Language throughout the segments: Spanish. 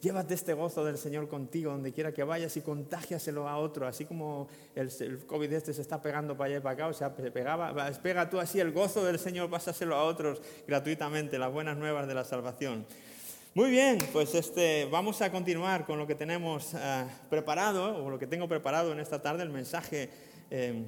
Llévate este gozo del Señor contigo donde quiera que vayas y contágiaselo a otro, así como el, COVID este se está pegando para allá y para acá, o sea, se pegaba, pega tú así el gozo del Señor, pásaselo a otros gratuitamente, las buenas nuevas de la salvación. Muy bien, pues este, vamos a continuar con lo que tenemos eh, preparado, o lo que tengo preparado en esta tarde, el mensaje. Eh,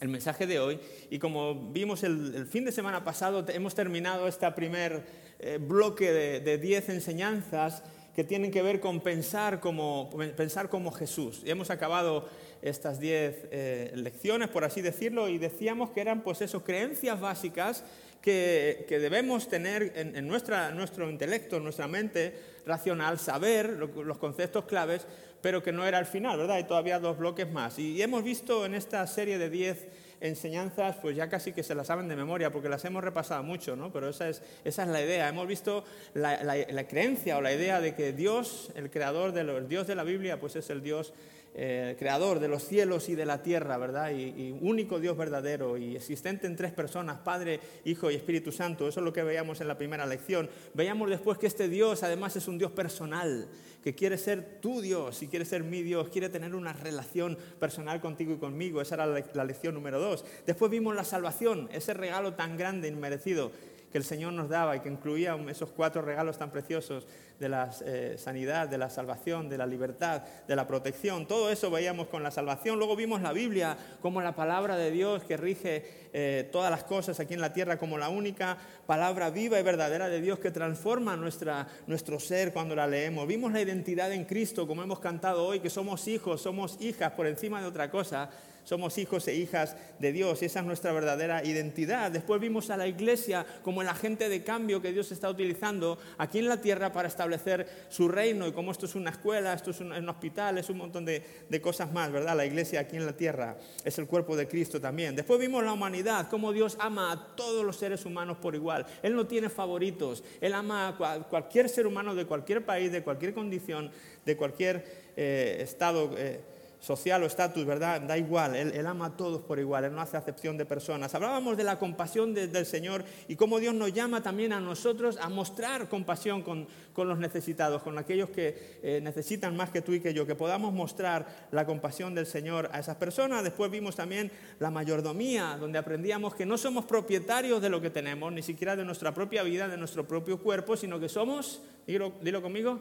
el mensaje de hoy. Y como vimos el, fin de semana pasado, hemos terminado este primer eh, bloque de 10 enseñanzas que tienen que ver con pensar como, pensar como Jesús. Y hemos acabado estas 10 eh, lecciones, por así decirlo, y decíamos que eran pues eso, creencias básicas que, que debemos tener en, en, nuestra, nuestro intelecto, en nuestra mente racional, saber los conceptos claves, pero que no era el final, ¿verdad? Hay todavía dos bloques más. Y, hemos visto en esta serie de 10 enseñanzas, pues ya casi que se las saben de memoria, porque las hemos repasado mucho, ¿no? Pero esa es, esa es la idea. Hemos visto la, creencia o la idea de que Dios, el creador, de el Dios de la Biblia, pues es el Dios eh, creador de los cielos y de la tierra, ¿verdad? Y, único Dios verdadero y existente en tres personas, Padre, Hijo y Espíritu Santo. Eso es lo que veíamos en la primera lección. Veíamos después que este Dios además es un Dios personal, que quiere ser tu Dios y quiere ser mi Dios, quiere tener una relación personal contigo y conmigo. Esa era la, lección número dos. Después vimos la salvación, ese regalo tan grande, inmerecido que el Señor nos daba y que incluía esos cuatro regalos tan preciosos de la eh, sanidad, de la salvación, de la libertad, de la protección. Todo eso veíamos con la salvación. Luego vimos la Biblia como la palabra de Dios que rige eh, todas las cosas aquí en la tierra como la única palabra viva y verdadera de Dios que transforma nuestra, nuestro ser cuando la leemos. Vimos la identidad en Cristo como hemos cantado hoy, que somos hijos, somos hijas por encima de otra cosa somos hijos e hijas de Dios y esa es nuestra verdadera identidad. Después vimos a la iglesia como el agente de cambio que Dios está utilizando aquí en la tierra para establecer su reino y como esto es una escuela, esto es un, hospital, es un montón de, cosas más, ¿verdad? La iglesia aquí en la tierra es el cuerpo de Cristo también. Después vimos la humanidad, cómo Dios ama a todos los seres humanos por igual. Él no tiene favoritos, Él ama a cualquier ser humano de cualquier país, de cualquier condición, de cualquier eh, estado. Eh, social o estatus, ¿verdad? Da igual, él, ama a todos por igual, Él no hace acepción de personas. Hablábamos de la compasión del Señor y cómo Dios nos llama también a nosotros a mostrar compasión con, los necesitados, con aquellos que eh, necesitan más que tú y que yo, que podamos mostrar la compasión del Señor a esas personas. Después vimos también la mayordomía, donde aprendíamos que no somos propietarios de lo que tenemos, ni siquiera de nuestra propia vida, de nuestro propio cuerpo, sino que somos, dilo conmigo,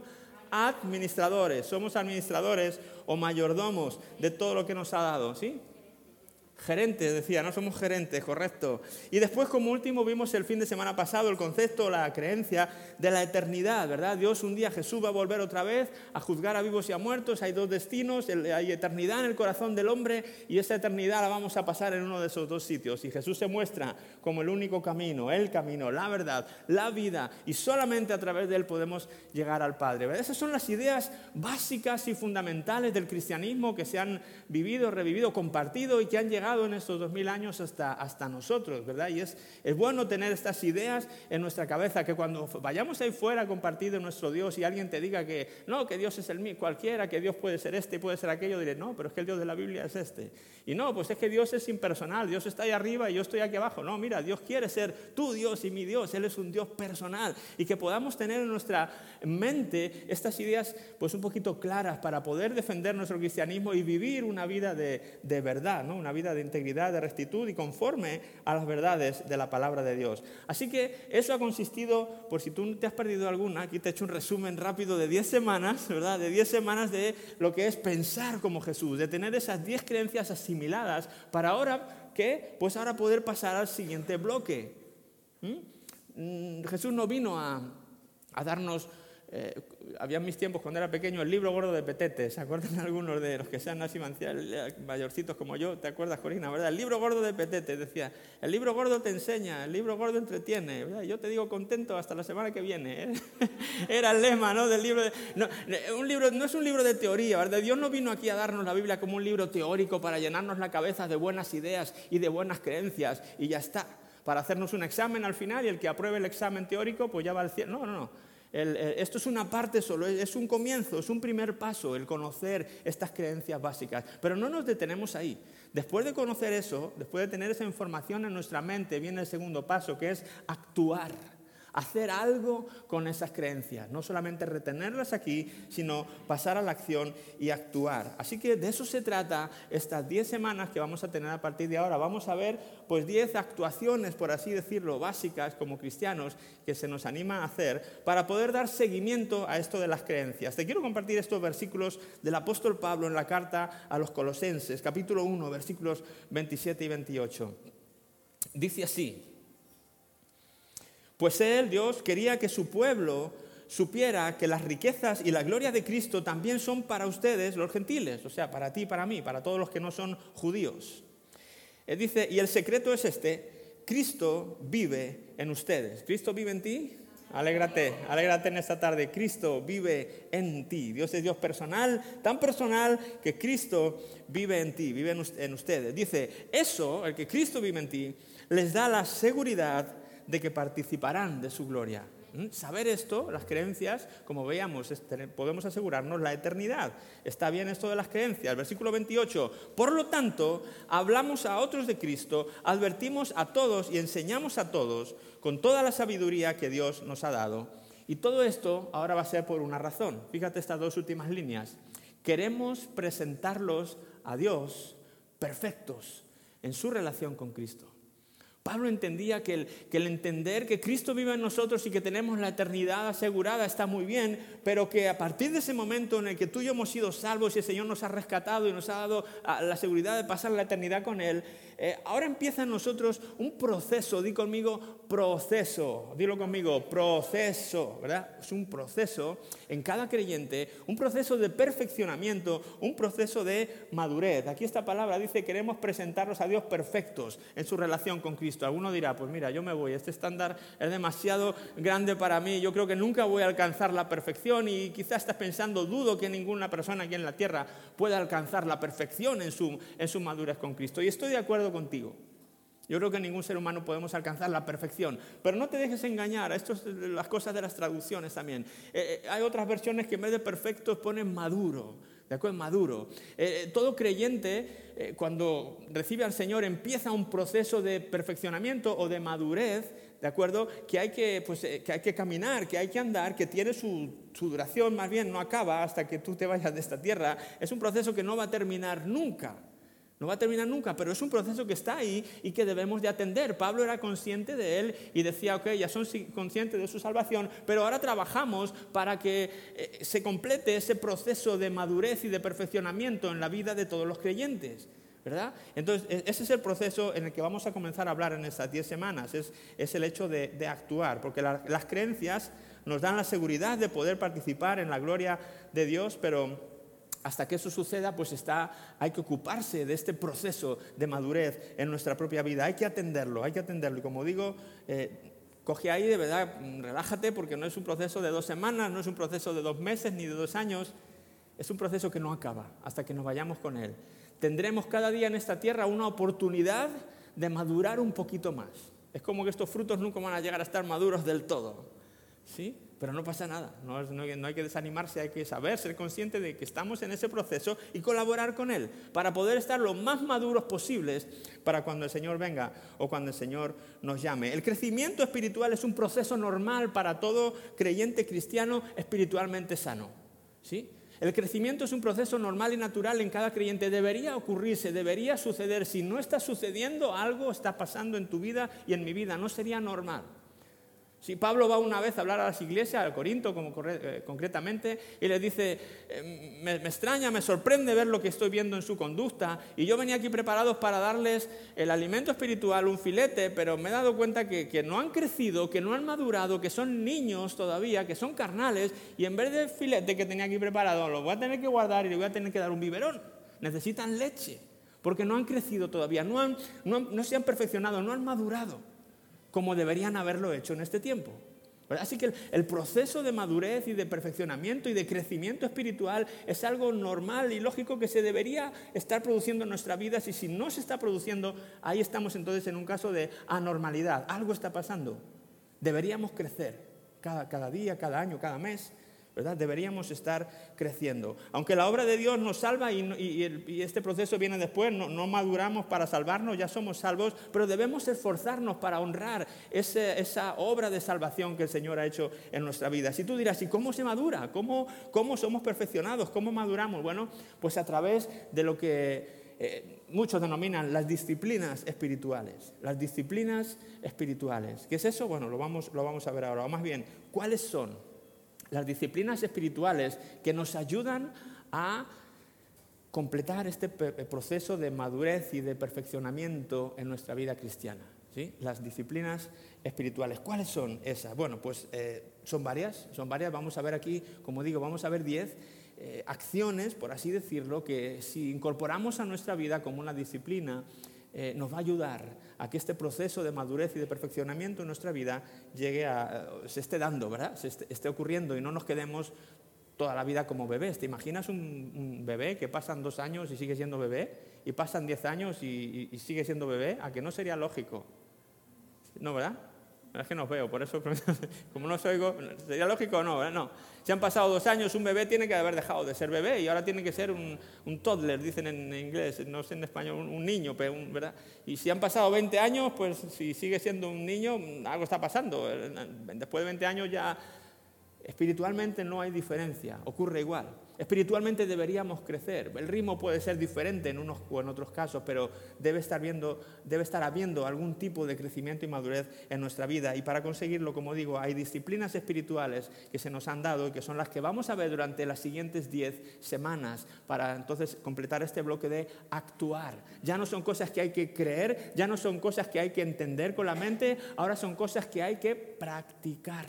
administradores, somos administradores o mayordomos de todo lo que nos ha dado, ¿sí? Gerentes, decía, no somos gerentes, correcto. Y después, como último, vimos el fin de semana pasado el concepto, la creencia de la eternidad, ¿verdad? Dios un día, Jesús va a volver otra vez a juzgar a vivos y a muertos. Hay dos destinos, hay eternidad en el corazón del hombre y esa eternidad la vamos a pasar en uno de esos dos sitios. Y Jesús se muestra como el único camino, el camino, la verdad, la vida y solamente a través de él podemos llegar al Padre. Esas son las ideas básicas y fundamentales del cristianismo que se han vivido, revivido, compartido y que han llegado en estos dos mil años hasta, hasta nosotros, ¿verdad? Y es, es bueno tener estas ideas en nuestra cabeza, que cuando vayamos ahí fuera a compartir de nuestro Dios y alguien te diga que no, que Dios es el mío, cualquiera, que Dios puede ser este y puede ser aquello, diré, no, pero es que el Dios de la Biblia es este. Y no, pues es que Dios es impersonal, Dios está ahí arriba y yo estoy aquí abajo. No, mira, Dios quiere ser tu Dios y mi Dios, Él es un Dios personal. Y que podamos tener en nuestra mente estas ideas pues un poquito claras para poder defender nuestro cristianismo y vivir una vida de, de verdad, ¿no? una vida de integridad, de rectitud y conforme a las verdades de la palabra de Dios. Así que eso ha consistido, por si tú te has perdido alguna, aquí te he hecho un resumen rápido de 10 semanas, ¿verdad? De 10 semanas de lo que es pensar como Jesús, de tener esas 10 creencias asimiladas para ahora, ¿qué? Pues ahora poder pasar al siguiente bloque. ¿Mm? Mm, Jesús no vino a, a darnos eh, había mis tiempos cuando era pequeño el libro gordo de Petete, ¿se acuerdan algunos de los que sean así mayorcitos como yo? ¿Te acuerdas, Corina? ¿verdad? El libro gordo de Petete decía, el libro gordo te enseña, el libro gordo entretiene. Yo te digo contento hasta la semana que viene. ¿eh? Era el lema, ¿no? Del libro, no, libro no es un libro de teoría, ¿verdad? Dios no vino aquí a darnos la Biblia como un libro teórico para llenarnos la cabeza de buenas ideas y de buenas creencias y ya está, para hacernos un examen al final y el que apruebe el examen teórico pues ya va al cielo. No, no, no esto es una parte solo, es un comienzo, es un primer paso, el conocer estas creencias básicas. Pero no nos detenemos ahí. Después de conocer eso, después de tener esa información en nuestra mente, viene el segundo paso, que es actuar. Hacer algo con esas creencias, no solamente retenerlas aquí, sino pasar a la acción y actuar. Así que de eso se trata estas 10 semanas que vamos a tener a partir de ahora. Vamos a ver pues 10 actuaciones, por así decirlo, básicas como cristianos que se nos anima a hacer para poder dar seguimiento a esto de las creencias. Te quiero compartir estos versículos del apóstol Pablo en la carta a los Colosenses, capítulo 1, versículos 27 y 28. Dice así, pues Él, Dios, quería que su pueblo supiera que las riquezas y la gloria de Cristo también son para ustedes, los gentiles, o sea, para ti para mí, para todos los que no son judíos. Él dice, y el secreto es este, Cristo vive en ustedes. ¿Cristo vive en ti? Alégrate, alégrate en esta tarde. Cristo vive en ti. Dios es Dios personal, tan personal que Cristo vive en ti, vive en ustedes. Dice, eso, el que Cristo vive en ti, les da la seguridad de que participarán de su gloria. ¿Mm? Saber esto, las creencias, como veíamos, podemos asegurarnos la eternidad. Está bien esto de las creencias. Versículo 28. Por lo tanto, hablamos a otros de Cristo, advertimos a todos y enseñamos a todos con toda la sabiduría que Dios nos ha dado. Y todo esto ahora va a ser por una razón. Fíjate estas dos últimas líneas. Queremos presentarlos a Dios perfectos en su relación con Cristo. Pablo entendía que el, entender que Cristo vive en nosotros y que tenemos la eternidad asegurada está muy bien, pero que a partir de ese momento en el que tú y yo hemos sido salvos y el Señor nos ha rescatado y nos ha dado ah, la seguridad de pasar la eternidad con Él, eh, ahora empieza en nosotros un proceso, di conmigo proceso, dilo conmigo, proceso, ¿verdad? Es un proceso en cada creyente, un proceso de perfeccionamiento, un proceso de madurez. Aquí esta palabra dice, queremos presentarnos a Dios perfectos en su relación con Cristo. Alguno dirá, pues mira, yo me voy, este estándar es demasiado grande para mí, yo creo que nunca voy a alcanzar la perfección y quizás estás pensando, dudo que ninguna persona aquí en la tierra pueda alcanzar la perfección en su, en su madurez con Cristo. Y estoy de acuerdo contigo. Yo creo que ningún ser humano podemos alcanzar la perfección, pero no te dejes engañar, esto es las cosas de las traducciones también. Eh, eh, hay otras versiones que en vez de perfecto ponen maduro, ¿de acuerdo? Maduro. Eh, todo creyente, cuando recibe al Señor, empieza un proceso de perfeccionamiento o de madurez, ¿de acuerdo? Que hay que, pues, que, hay que caminar, que hay que andar, que tiene su, su duración, más bien no acaba hasta que tú te vayas de esta tierra. Es un proceso que no va a terminar nunca. No va a terminar nunca, pero es un proceso que está ahí y que debemos de atender. Pablo era consciente de él y decía, ok, ya son conscientes de su salvación, pero ahora trabajamos para que eh, se complete ese proceso de madurez y de perfeccionamiento en la vida de todos los creyentes. ¿verdad? Entonces, e, ese es el proceso en el que vamos a comenzar a hablar en estas 10 semanas, es, el hecho de, actuar, porque las creencias nos dan la seguridad de poder participar en la gloria de Dios, pero hasta que eso suceda, pues está, hay que ocuparse de este proceso de madurez en nuestra propia vida. Hay que atenderlo, hay que atenderlo. Y como digo, eh, coge ahí de verdad, relájate, porque no es un proceso de dos semanas, no es un proceso de dos meses ni de dos años. Es un proceso que no acaba hasta que nos vayamos con Él. Tendremos cada día en esta tierra una oportunidad de madurar un poquito más. Es como que estos frutos nunca van a llegar a estar maduros del todo. ¿Sí? Pero no pasa nada, no, hay que desanimarse, hay que saber, ser consciente de que estamos en ese proceso y colaborar con Él para poder estar lo más maduros posibles para cuando el Señor venga o cuando el Señor nos llame. El crecimiento espiritual es un proceso normal para todo creyente cristiano espiritualmente sano. ¿sí? El crecimiento es un proceso normal y natural en cada creyente. Debería ocurrirse, debería suceder. Si no está sucediendo, algo está pasando en tu vida y en mi vida. No sería normal. Si Pablo va una vez a hablar a las iglesias, al Corinto como eh, concretamente, y le dice, eh, me, extraña, me sorprende ver lo que estoy viendo en su conducta, y yo venía aquí preparados para darles el alimento espiritual, un filete, pero me he dado cuenta que, que no han crecido, que no han madurado, que son niños todavía, que son carnales, y en vez del filete que tenía aquí preparado, lo voy a tener que guardar y le voy a tener que dar un biberón. Necesitan leche, porque no han crecido todavía, no, han, no se han perfeccionado, no han madurado como deberían haberlo hecho en este tiempo. Así que el, proceso de madurez y de perfeccionamiento y de crecimiento espiritual es algo normal y lógico que se debería estar produciendo en nuestra vida. Y si no se está produciendo, ahí estamos entonces en un caso de anormalidad. Algo está pasando. Deberíamos crecer cada, cada día, cada año, cada mes. Deberíamos estar creciendo. Aunque la obra de Dios nos salva y, este proceso viene después, no, maduramos para salvarnos, ya somos salvos, pero debemos esforzarnos para honrar esa obra de salvación que el Señor ha hecho en nuestra vida. Si tú dirás, ¿y cómo se madura? ¿Cómo, cómo somos perfeccionados? ¿Cómo maduramos? Bueno, pues a través de lo que eh, muchos denominan las disciplinas espirituales. Las disciplinas espirituales. ¿Qué es eso? Bueno, lo vamos, lo vamos a ver ahora. O más bien, ¿cuáles son? Las disciplinas espirituales que nos ayudan a completar este proceso de madurez y de perfeccionamiento en nuestra vida cristiana. ¿sí? Las disciplinas espirituales. ¿Cuáles son esas? Bueno, pues eh, son varias, son varias. Vamos a ver aquí, como digo, vamos a ver diez eh, acciones, por así decirlo, que si incorporamos a nuestra vida como una disciplina, eh, nos va a ayudar a que este proceso de madurez y de perfeccionamiento en nuestra vida llegue a, eh, se esté dando, ¿verdad? Se esté, ocurriendo y no nos quedemos toda la vida como bebés. ¿Te imaginas un, bebé que pasan dos años y sigue siendo bebé? Y pasan diez años y, y sigue siendo bebé? ¿A que no sería lógico? ¿No, verdad? Es que no veo, por eso, como no os oigo, ¿sería lógico o no? No. Si han pasado dos años, un bebé tiene que haber dejado de ser bebé y ahora tiene que ser un, toddler, dicen en inglés, no sé en español, un, niño, ¿verdad? Y si han pasado 20 años, pues si sigue siendo un niño, algo está pasando. Después de 20 años ya espiritualmente no hay diferencia, ocurre igual. Espiritualmente deberíamos crecer. El ritmo puede ser diferente en unos o en otros casos, pero debe estar, viendo, debe estar habiendo algún tipo de crecimiento y madurez en nuestra vida. Y para conseguirlo, como digo, hay disciplinas espirituales que se nos han dado y que son las que vamos a ver durante las siguientes 10 semanas para entonces completar este bloque de actuar. Ya no son cosas que hay que creer, ya no son cosas que hay que entender con la mente, ahora son cosas que hay que practicar,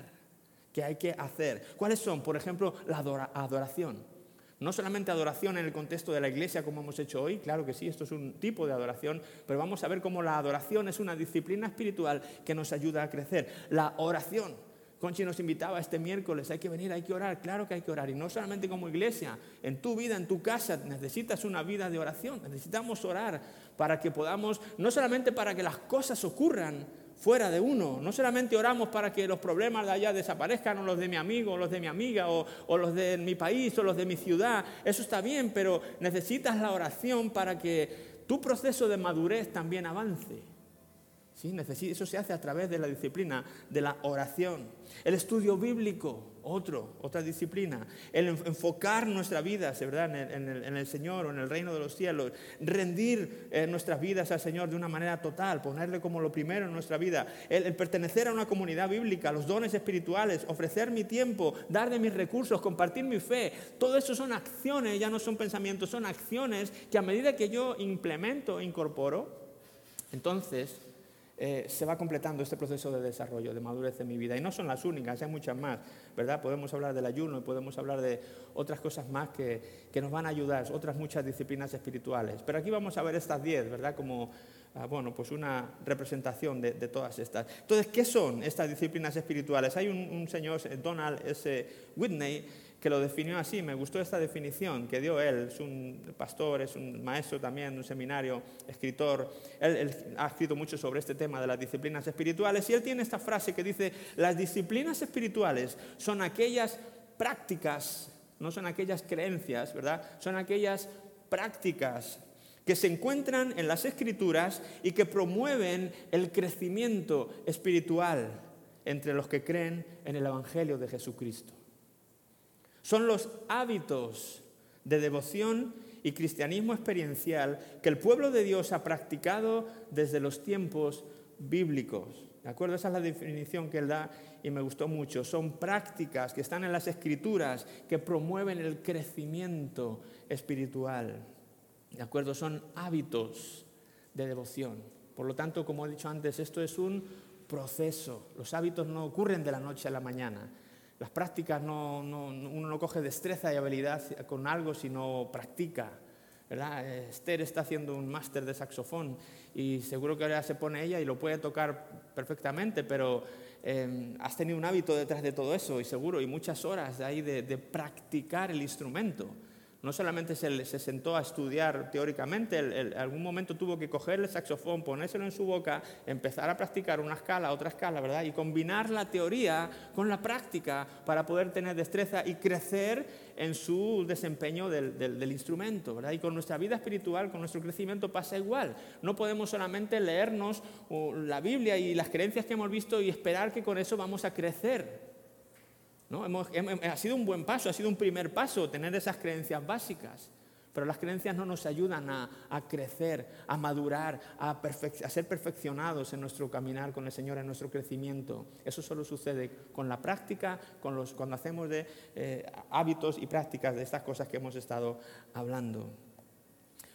que hay que hacer. ¿Cuáles son? Por ejemplo, la adoración. No solamente adoración en el contexto de la iglesia como hemos hecho hoy, claro que sí, esto es un tipo de adoración, pero vamos a ver cómo la adoración es una disciplina espiritual que nos ayuda a crecer. La oración. Conchi nos invitaba este miércoles, hay que venir, hay que orar, claro que hay que orar, y no solamente como iglesia, en tu vida, en tu casa, necesitas una vida de oración, necesitamos orar para que podamos, no solamente para que las cosas ocurran, fuera de uno. No solamente oramos para que los problemas de allá desaparezcan, o los de mi amigo, o los de mi amiga, o, los de mi país, o los de mi ciudad. Eso está bien, pero necesitas la oración para que tu proceso de madurez también avance. ¿Sí? Eso se hace a través de la disciplina de la oración. El estudio bíblico, otro, otra disciplina. El enfocar nuestra vida ¿verdad? En, el, Señor o en el reino de los cielos. Rendir eh, nuestras vidas al Señor de una manera total, ponerle como lo primero en nuestra vida. El, pertenecer a una comunidad bíblica, los dones espirituales, ofrecer mi tiempo, dar de mis recursos, compartir mi fe. Todo eso son acciones, ya no son pensamientos, son acciones que a medida que yo implemento, incorporo, entonces eh, se va completando este proceso de desarrollo, de madurez en mi vida. Y no son las únicas, hay muchas más, ¿verdad? Podemos hablar del ayuno y podemos hablar de otras cosas más que, nos van a ayudar, otras muchas disciplinas espirituales. Pero aquí vamos a ver estas diez, ¿verdad? Como, ah, bueno, pues una representación de, todas estas. Entonces, ¿qué son estas disciplinas espirituales? Hay un, un señor, Donald S. Whitney, que lo definió así. Me gustó esta definición que dio él. Es un pastor, es un maestro también un seminario, escritor. Él, ha escrito mucho sobre este tema de las disciplinas espirituales y él tiene esta frase que dice, las disciplinas espirituales son aquellas prácticas, no son aquellas creencias, ¿verdad? Son aquellas prácticas que se encuentran en las escrituras y que promueven el crecimiento espiritual entre los que creen en el Evangelio de Jesucristo. Son los hábitos de devoción y cristianismo experiencial que el pueblo de Dios ha practicado desde los tiempos bíblicos. ¿De acuerdo? Esa es la definición que él da y me gustó mucho. Son prácticas que están en las escrituras que promueven el crecimiento espiritual. ¿De acuerdo? Son hábitos de devoción. Por lo tanto, como he dicho antes, esto es un proceso. Los hábitos no ocurren de la noche a la mañana. Las prácticas, no, uno no coge destreza y habilidad con algo, sino practica. ¿verdad? Esther está haciendo un máster de saxofón y seguro que ahora se pone ella y lo puede tocar perfectamente, pero em, has tenido un hábito detrás de todo eso y seguro, y muchas horas de ahí de, practicar el instrumento. No solamente se, se sentó a estudiar teóricamente, en algún momento tuvo que coger el saxofón, ponérselo en su boca, empezar a practicar una escala, otra escala, ¿verdad? Y combinar la teoría con la práctica para poder tener destreza y crecer en su desempeño del, del instrumento, ¿verdad? Y con nuestra vida espiritual, con nuestro crecimiento pasa igual. No podemos solamente leernos la Biblia y las creencias que hemos visto y esperar que con eso vamos a crecer. ¿No? ha sido un buen paso, ha sido un primer paso tener esas creencias básicas. Pero las creencias no nos ayudan a, crecer, a madurar, a, ser perfeccionados en nuestro caminar con el Señor, en nuestro crecimiento. Eso solo sucede con la práctica, con los, cuando hacemos de eh, hábitos y prácticas de estas cosas que hemos estado hablando.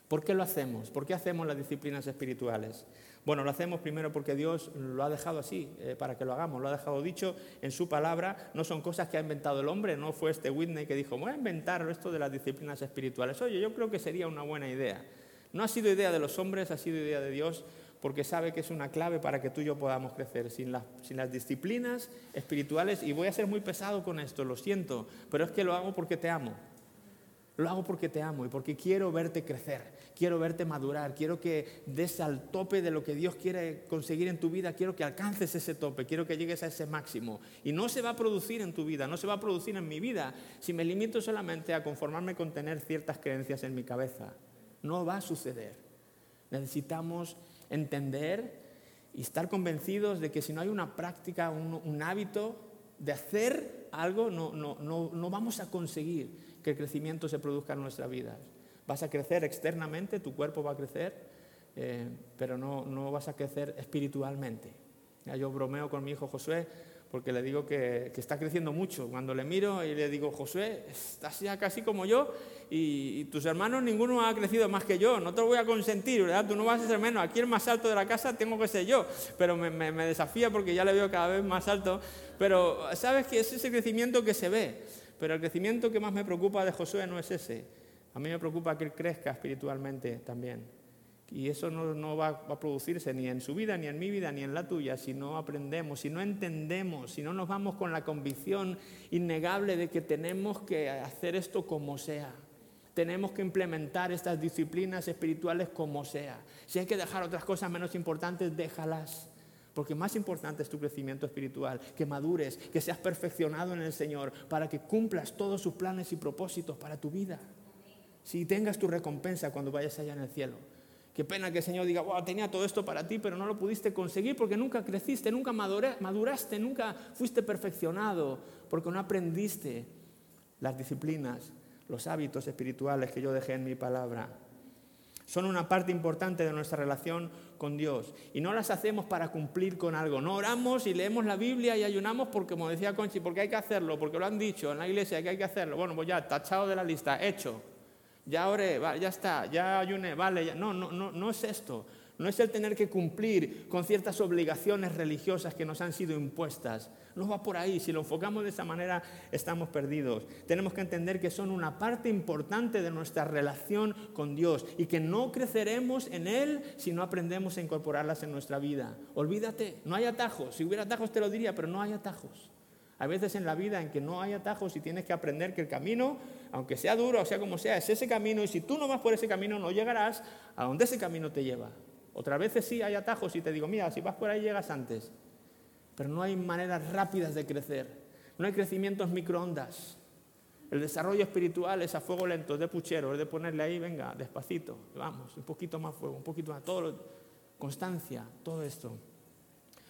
¿Por qué lo hacemos? ¿Por qué hacemos las disciplinas espirituales? Bueno, lo hacemos primero porque Dios lo ha dejado así, eh, para que lo hagamos, lo ha dejado dicho en su palabra, no son cosas que ha inventado el hombre, no fue este Whitney que dijo, voy a inventar esto de las disciplinas espirituales. Oye, yo creo que sería una buena idea. No ha sido idea de los hombres, ha sido idea de Dios, porque sabe que es una clave para que tú y yo podamos crecer. Sin, sin las disciplinas espirituales, y voy a ser muy pesado con esto, lo siento, pero es que lo hago porque te amo. Lo hago porque te amo y porque quiero verte crecer, quiero verte madurar, quiero que des al tope de lo que Dios quiere conseguir en tu vida, quiero que alcances ese tope, quiero que llegues a ese máximo. Y no se va a producir en tu vida, no se va a producir en mi vida si me limito solamente a conformarme con tener ciertas creencias en mi cabeza. No va a suceder. Necesitamos entender y estar convencidos de que si no hay una práctica, un, hábito de hacer algo, no, no, no, no vamos a conseguir que el crecimiento se produzca en nuestra vida. Vas a crecer externamente, tu cuerpo va a crecer, eh, pero no, no, vas a crecer espiritualmente. yo bromeo con mi hijo Josué porque le digo que, que, está creciendo mucho. Cuando le miro y le digo, Josué, estás ya casi como yo y, tus hermanos ninguno ha crecido más que yo, no te lo voy a consentir, ¿verdad? Tú no vas a ser menos. Aquí el más alto de la casa tengo que ser yo, pero me, me desafía porque ya le veo cada vez más alto. Pero sabes que es ese crecimiento que se ve. Pero el crecimiento que más me preocupa de Josué no es ese. A mí me preocupa que él crezca espiritualmente también. Y eso no, va, a producirse ni en su vida, ni en mi vida, ni en la tuya, si no aprendemos, si no entendemos, si no nos vamos con la convicción innegable de que tenemos que hacer esto como sea. Tenemos que implementar estas disciplinas espirituales como sea. Si hay que dejar otras cosas menos importantes, déjalas. Porque más importante es tu crecimiento espiritual, que madures, que seas perfeccionado en el Señor, para que cumplas todos sus planes y propósitos para tu vida. Si tengas tu recompensa cuando vayas allá en el cielo. Qué pena que el Señor diga, wow, tenía todo esto para ti, pero no lo pudiste conseguir porque nunca creciste, nunca maduraste, nunca fuiste perfeccionado, porque no aprendiste las disciplinas, los hábitos espirituales que yo dejé en mi palabra. Son una parte importante de nuestra relación con Dios. Y no las hacemos para cumplir con algo. No oramos y leemos la Biblia y ayunamos porque, como decía Conchi, porque hay que hacerlo, porque lo han dicho en la iglesia que hay que hacerlo. Bueno, pues ya, tachado de la lista, hecho. Ya oré, ya está, ya ayuné, vale. No, no, no, no es esto. No es el tener que cumplir con ciertas obligaciones religiosas que nos han sido impuestas. No va por ahí. Si lo enfocamos de esa manera, estamos perdidos. Tenemos que entender que son una parte importante de nuestra relación con Dios y que no creceremos en Él si no aprendemos a incorporarlas en nuestra vida. Olvídate, no hay atajos. Si hubiera atajos te lo diría, pero no hay atajos. Hay veces en la vida en que no hay atajos y tienes que aprender que el camino, aunque sea duro o sea como sea, es ese camino y si tú no vas por ese camino no llegarás a donde ese camino te lleva. Otras veces sí hay atajos y te digo, mira, si vas por ahí llegas antes. Pero no hay maneras rápidas de crecer. No hay crecimientos microondas. El desarrollo espiritual es a fuego lento, de puchero, es de ponerle ahí, venga, despacito, vamos, un poquito más fuego, un poquito más, todo, constancia, todo esto.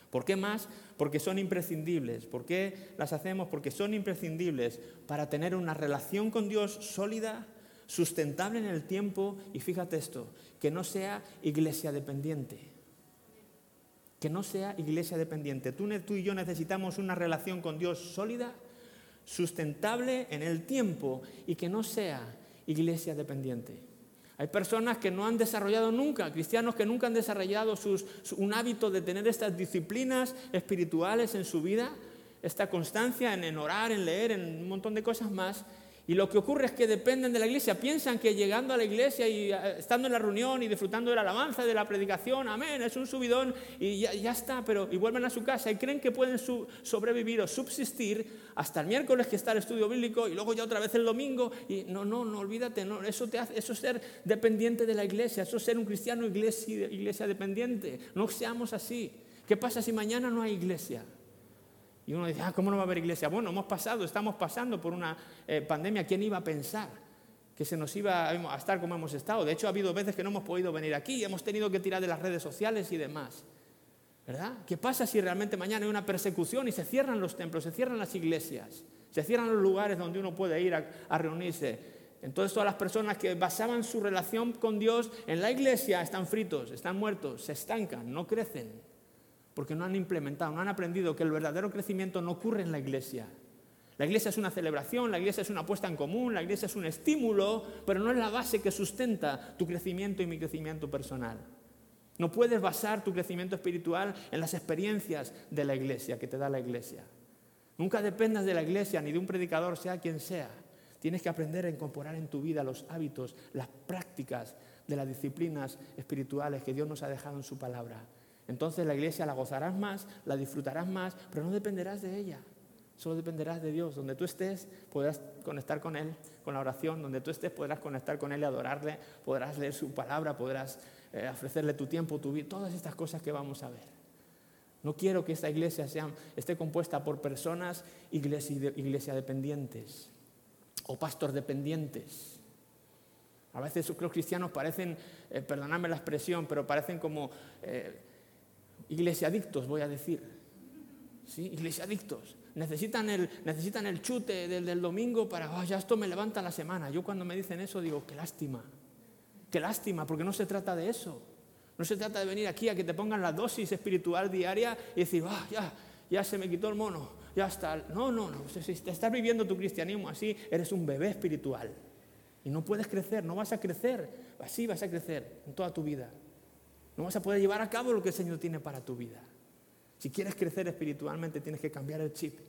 ¿Por qué más? Porque son imprescindibles. ¿Por qué las hacemos? Porque son imprescindibles para tener una relación con Dios sólida, sustentable en el tiempo y fíjate esto, que no sea iglesia dependiente. Que no sea iglesia dependiente. Tú, tú y yo necesitamos una relación con Dios sólida, sustentable en el tiempo y que no sea iglesia dependiente. Hay personas que no han desarrollado nunca, cristianos que nunca han desarrollado un hábito de tener estas disciplinas espirituales en su vida, esta constancia en, en orar, en leer, en un montón de cosas más, Y lo que ocurre es que dependen de la iglesia, piensan que llegando a la iglesia y eh, estando en la reunión y disfrutando de la alabanza, de la predicación, amén, es un subidón y ya, está, pero y vuelven a su casa y creen que pueden sobrevivir o subsistir hasta el miércoles que está el estudio bíblico y luego ya otra vez el domingo y no, no, no, olvídate, no, eso, te hace, eso es ser dependiente de la iglesia, eso es ser un cristiano iglesia, iglesia dependiente, no seamos así. ¿Qué pasa si mañana no hay iglesia? Y uno dice, ah, ¿cómo no va a haber iglesia? Bueno, hemos pasado, estamos pasando por una eh, pandemia. ¿Quién iba a pensar que se nos iba a estar como hemos estado? De hecho, ha habido veces que no hemos podido venir aquí, hemos tenido que tirar de las redes sociales y demás. ¿Verdad? ¿Qué pasa si realmente mañana hay una persecución y se cierran los templos, se cierran las iglesias, se cierran los lugares donde uno puede ir a, a reunirse? Entonces todas las personas que basaban su relación con Dios en la iglesia están fritos, están muertos, se estancan, no crecen porque no han implementado, no han aprendido que el verdadero crecimiento no ocurre en la iglesia. La iglesia es una celebración, la iglesia es una puesta en común, la iglesia es un estímulo, pero no es la base que sustenta tu crecimiento y mi crecimiento personal. No puedes basar tu crecimiento espiritual en las experiencias de la iglesia que te da la iglesia. Nunca dependas de la iglesia ni de un predicador, sea quien sea. Tienes que aprender a incorporar en tu vida los hábitos, las prácticas de las disciplinas espirituales que Dios nos ha dejado en su palabra. Entonces la iglesia la gozarás más, la disfrutarás más, pero no dependerás de ella. Solo dependerás de Dios. Donde tú estés, podrás conectar con Él, con la oración. Donde tú estés, podrás conectar con Él y adorarle. Podrás leer su palabra, podrás eh, ofrecerle tu tiempo, tu vida. Todas estas cosas que vamos a ver. No quiero que esta iglesia sea, esté compuesta por personas iglesia, iglesia dependientes o pastor dependientes. A veces los cristianos parecen, eh, perdonadme la expresión, pero parecen como... Eh, iglesiadictos, voy a decir. ¿Sí? Iglesiadictos. Necesitan el, necesitan el chute del, domingo para, oh, ya esto me levanta la semana. Yo cuando me dicen eso digo, qué lástima. Qué lástima, porque no se trata de eso. No se trata de venir aquí a que te pongan la dosis espiritual diaria y decir, ah, ya, ya se me quitó el mono, ya está. No, no, no. Si te estás viviendo tu cristianismo así, eres un bebé espiritual. Y no puedes crecer, no vas a crecer. Así vas a crecer en toda tu vida. No vas a poder llevar a cabo lo que el Señor tiene para tu vida. Si quieres crecer espiritualmente, tienes que cambiar el chip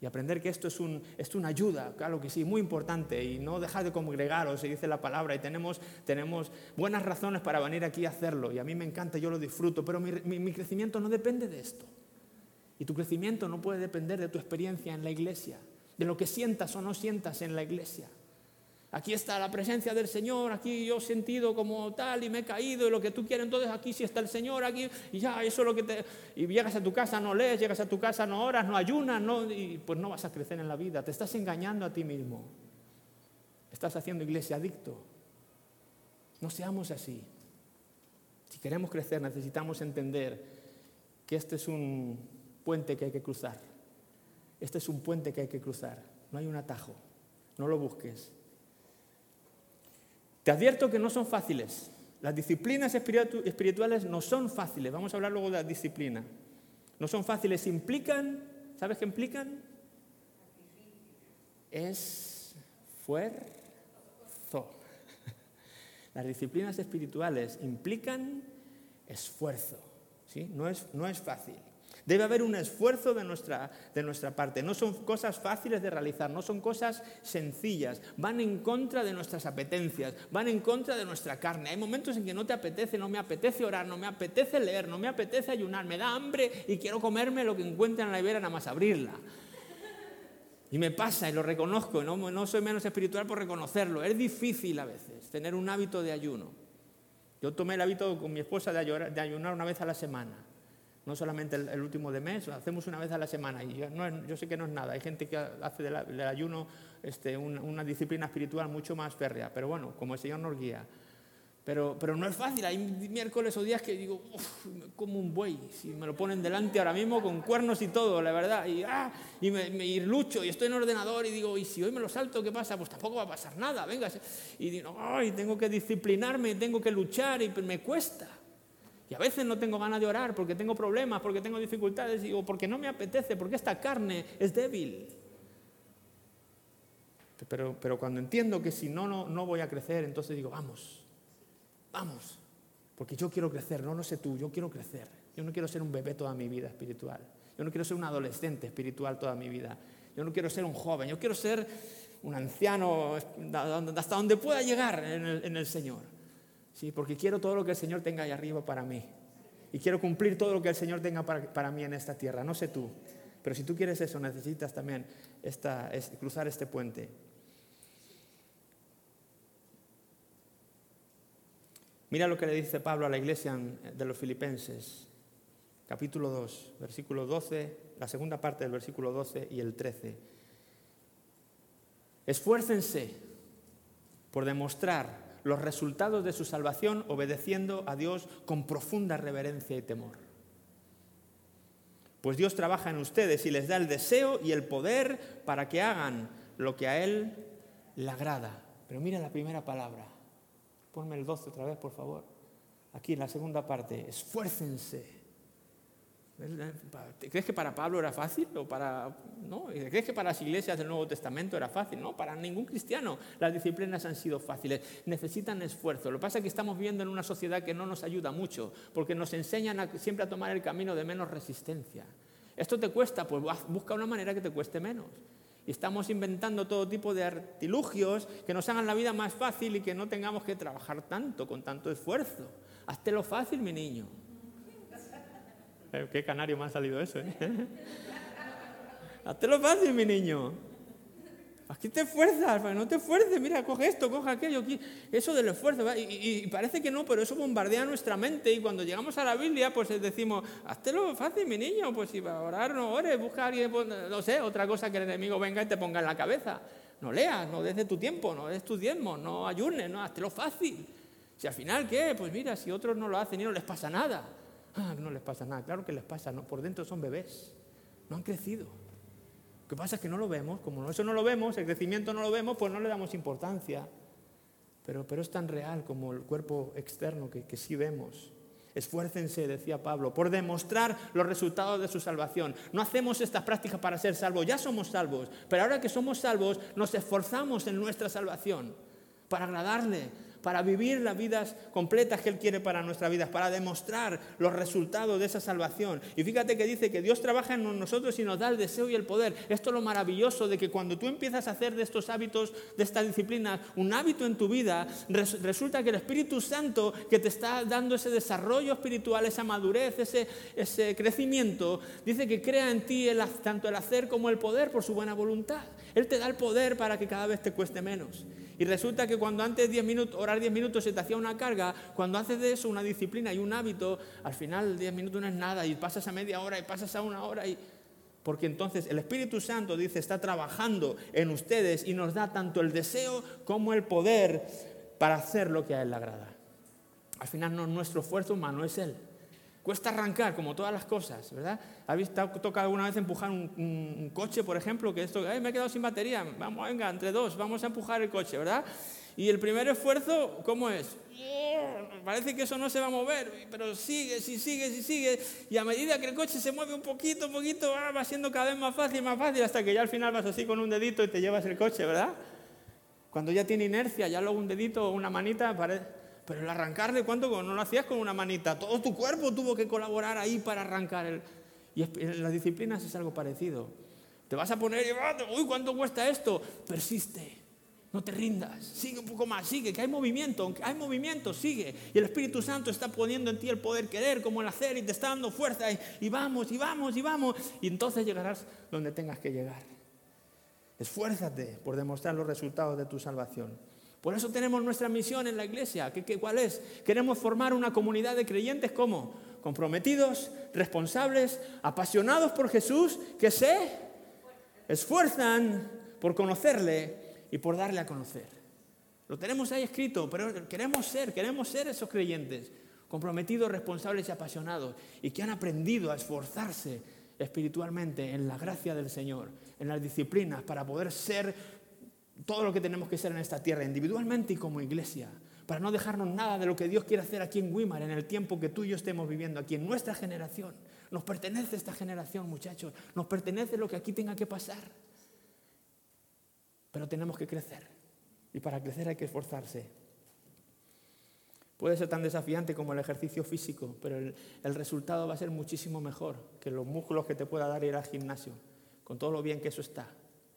y aprender que esto es, un, es una ayuda, claro que sí, muy importante, y no dejar de congregaros, se dice la palabra, y tenemos, tenemos buenas razones para venir aquí a hacerlo, y a mí me encanta, yo lo disfruto, pero mi crecimiento no depende de esto. Y tu crecimiento no puede depender de tu experiencia en la iglesia, de lo que sientas o no sientas en la iglesia aquí está la presencia del Señor, aquí yo he sentido como tal y me he caído y lo que tú quieres, entonces aquí sí está el Señor, aquí y ya, eso es lo que te... Y llegas a tu casa, no lees, llegas a tu casa, no oras, no ayunas, no, y pues no vas a crecer en la vida, te estás engañando a ti mismo, estás haciendo iglesia adicto. No seamos así. Si queremos crecer necesitamos entender que este es un puente que hay que cruzar. Este es un puente que hay que cruzar. No hay un atajo. No lo busques. Te advierto que no son fáciles. Las disciplinas espirituales no son fáciles. Vamos a hablar luego de la disciplina. No son fáciles. Implican, ¿sabes qué implican? Esfuerzo. Las disciplinas espirituales implican esfuerzo. ¿sí? No, es, no es fácil. Debe haber un esfuerzo de nuestra, de nuestra parte. No son cosas fáciles de realizar, no son cosas sencillas. Van en contra de nuestras apetencias, van en contra de nuestra carne. Hay momentos en que no te apetece, no me apetece orar, no me apetece leer, no me apetece ayunar, me da hambre y quiero comerme lo que encuentre en la nevera nada más abrirla. Y me pasa y lo reconozco, no, no soy menos espiritual por reconocerlo. Es difícil a veces tener un hábito de ayuno. Yo tomé el hábito con mi esposa de ayunar una vez a la semana no solamente el, último de mes, hacemos una vez a la semana. Y yo, sé que no es nada, hay gente que hace del, ayuno este, una, disciplina espiritual mucho más férrea, pero bueno, como el Señor nos guía. Pero, pero no es fácil, hay miércoles o días que digo, como un buey, si me lo ponen delante ahora mismo con cuernos y todo, la verdad, y, ah, y me, me, lucho y estoy en ordenador y digo, y si hoy me lo salto, ¿qué pasa? Pues tampoco va a pasar nada, venga. Y digo, ay, tengo que disciplinarme, tengo que luchar y me cuesta. Y a veces no tengo ganas de orar porque tengo problemas, porque tengo dificultades, o porque no me apetece, porque esta carne es débil. Pero, pero cuando entiendo que si no, no, no voy a crecer, entonces digo, vamos, vamos, porque yo quiero crecer, no, no sé tú, yo quiero crecer. Yo no quiero ser un bebé toda mi vida espiritual. Yo no quiero ser un adolescente espiritual toda mi vida. Yo no quiero ser un joven. Yo quiero ser un anciano, hasta donde pueda llegar en el, Señor. ¿Sí? Porque quiero todo lo que el Señor tenga ahí arriba para mí. Y quiero cumplir todo lo que el Señor tenga para, mí en esta tierra. No sé tú, pero si tú quieres eso, necesitas también cruzar este puente. Mira lo que le dice Pablo a la iglesia de los filipenses, capítulo 2, versículo 12, la segunda parte del versículo 12 y el 13. Esfuércense por demostrar los resultados de su salvación obedeciendo a Dios con profunda reverencia y temor. Pues Dios trabaja en ustedes y les da el deseo y el poder para que hagan lo que a Él le agrada. Pero mira la primera palabra. Ponme el 12 otra vez, por favor. Aquí en la segunda parte. Esfuércense ¿Crees que para Pablo era fácil? ¿O para, ¿no? ¿Crees que para las iglesias del Nuevo Testamento era fácil? No, para ningún cristiano las disciplinas han sido fáciles. Necesitan esfuerzo. Lo que pasa es que estamos viviendo en una sociedad que no nos ayuda mucho, porque nos enseñan siempre a tomar el camino de menos resistencia. ¿Esto te cuesta? Pues busca una manera que te cueste menos. Y estamos inventando todo tipo de artilugios que nos hagan la vida más fácil y que no tengamos que trabajar tanto, con tanto esfuerzo. Hazte lo fácil, mi niño. ¿Qué canario me ha salido eso? Eh? Hazte lo fácil, mi niño. Aquí te esfuerzas, no te esfuerces, mira, coge esto, coge aquello, eso del esfuerzo, y, parece que no, pero eso bombardea nuestra mente y cuando llegamos a la Biblia, pues decimos, lo fácil, mi niño, pues si va a orar, no ores, busca a alguien, pues, no sé, otra cosa que el enemigo venga y te ponga en la cabeza. No leas, no des de tu tiempo, no des tu diezmo, no ayunes, no, lo fácil. Si al final, ¿qué? Pues mira, si otros no lo hacen y no les pasa nada. Ah, no les pasa nada. Claro que les pasa, no, por dentro son bebés, no han crecido. Lo que pasa es que no lo vemos, como eso no lo vemos, el crecimiento no lo vemos, pues no le damos importancia. Pero, pero es tan real como el cuerpo externo que, que sí vemos. Esfuércense, decía Pablo, por demostrar los resultados de su salvación. No hacemos estas prácticas para ser salvos, ya somos salvos, pero ahora que somos salvos nos esforzamos en nuestra salvación para agradarle, para vivir las vidas completas que Él quiere para nuestras vidas, para demostrar los resultados de esa salvación. Y fíjate que dice que Dios trabaja en nosotros y nos da el deseo y el poder. Esto es lo maravilloso de que cuando tú empiezas a hacer de estos hábitos, de esta disciplina, un hábito en tu vida, resulta que el Espíritu Santo que te está dando ese desarrollo espiritual, esa madurez, ese, ese crecimiento, dice que crea en ti tanto el hacer como el poder por su buena voluntad. Él te da el poder para que cada vez te cueste menos. Y resulta que cuando antes 10 minutos, orar 10 minutos se te hacía una carga, cuando haces de eso una disciplina y un hábito, al final 10 minutos no es nada y pasas a media hora y pasas a una hora y... Porque entonces el Espíritu Santo dice, está trabajando en ustedes y nos da tanto el deseo como el poder para hacer lo que a Él le agrada. Al final no es nuestro esfuerzo humano, es Él. Cuesta arrancar, como todas las cosas, ¿verdad? ¿Habéis tocado alguna vez empujar un, coche, por ejemplo? Que esto, me he quedado sin batería, vamos, venga, entre dos, vamos a empujar el coche, ¿verdad? Y el primer esfuerzo, ¿cómo es? Parece que eso no se va a mover, pero sigue, si sigue, si sigue. Y a medida que el coche se mueve un poquito, poquito, ah, va siendo cada vez más fácil, más fácil, hasta que ya al final vas así con un dedito y te llevas el coche, ¿verdad? Cuando ya tiene inercia, ya luego un dedito o una manita, parece pero el arrancarle, ¿cuánto? No lo hacías con una manita. Todo tu cuerpo tuvo que colaborar ahí para arrancar. El... Y en las disciplinas es algo parecido. Te vas a poner y, uy, ¿cuánto cuesta esto? Persiste. No te rindas, sigue un poco más, sigue, que hay movimiento, aunque hay movimiento, sigue. Y el Espíritu Santo está poniendo en ti el poder querer como el hacer y te está dando fuerza y, y vamos, y vamos, y vamos. Y entonces llegarás donde tengas que llegar. Esfuérzate por demostrar los resultados de tu salvación. Por eso tenemos nuestra misión en la iglesia. ¿Qué, cuál es? Queremos formar una comunidad de creyentes como comprometidos, responsables, apasionados por Jesús, que se esfuerzan por conocerle y por darle a conocer. Lo tenemos ahí escrito, pero queremos ser, queremos ser esos creyentes, comprometidos, responsables y apasionados, y que han aprendido a esforzarse espiritualmente en la gracia del Señor, en las disciplinas, para poder ser todo lo que tenemos que ser en esta tierra, individualmente y como iglesia, para no dejarnos nada de lo que Dios quiere hacer aquí en Wimar, en el tiempo que tú y yo estemos viviendo aquí, en nuestra generación. Nos pertenece esta generación, muchachos, nos pertenece lo que aquí tenga que pasar. Pero tenemos que crecer, y para crecer hay que esforzarse. Puede ser tan desafiante como el ejercicio físico, pero el, el resultado va a ser muchísimo mejor que los músculos que te pueda dar ir al gimnasio, con todo lo bien que eso está.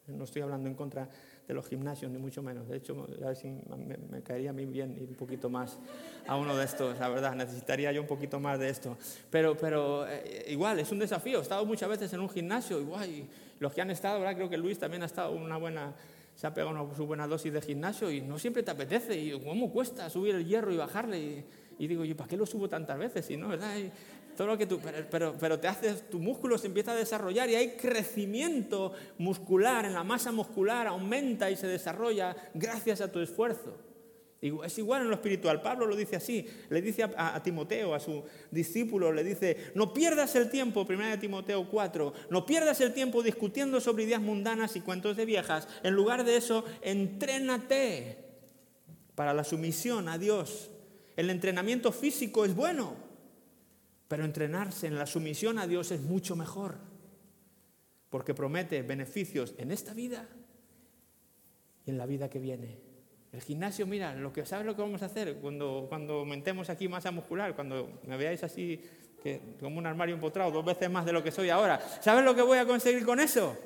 No estoy hablando en contra de los gimnasios, ni mucho menos. De hecho, a ver si me, caería a mí bien ir un poquito más a uno de estos, la verdad. Necesitaría yo un poquito más de esto. Pero, pero eh, igual, es un desafío. He estado muchas veces en un gimnasio, igual, y los que han estado, ¿verdad? creo que Luis también ha estado una buena, se ha pegado una, su buena dosis de gimnasio y no siempre te apetece. Y cómo cuesta subir el hierro y bajarle. Y, digo, ¿y para qué lo subo tantas veces? Y no, ¿verdad? Todo lo que tú, pero, pero, te haces, tu músculo se empieza a desarrollar y hay crecimiento muscular en la masa muscular, aumenta y se desarrolla gracias a tu esfuerzo. Es igual en lo espiritual. Pablo lo dice así, le dice a, Timoteo, a su discípulo, le dice, no pierdas el tiempo, 1 Timoteo 4, no pierdas el tiempo discutiendo sobre ideas mundanas y cuentos de viejas. En lugar de eso, entrénate para la sumisión a Dios. El entrenamiento físico es bueno, pero entrenarse en la sumisión a Dios es mucho mejor, porque promete beneficios en esta vida y en la vida que viene. El gimnasio, mira, lo que sabes lo que vamos a hacer cuando, cuando aumentemos aquí masa muscular, cuando me veáis así que como un armario empotrado, dos veces más de lo que soy ahora. ¿Sabes lo que voy a conseguir con eso?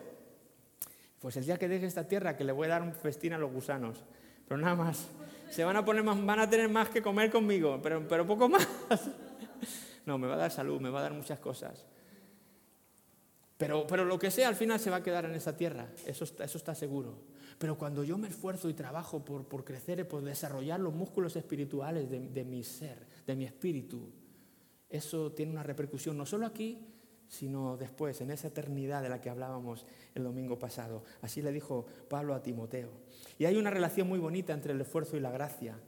Pues el día que deje esta tierra, que le voy a dar un festín a los gusanos. Pero nada más. Se van a poner más, van a tener más que comer conmigo, pero, pero poco más. No, me va a dar salud, me va a dar muchas cosas. Pero, pero lo que sea, al final se va a quedar en esa tierra, eso está, eso está seguro. Pero cuando yo me esfuerzo y trabajo por, por crecer, por desarrollar los músculos espirituales de, de mi ser, de mi espíritu, eso tiene una repercusión no solo aquí, sino después, en esa eternidad de la que hablábamos el domingo pasado. Así le dijo Pablo a Timoteo. Y hay una relación muy bonita entre el esfuerzo y la gracia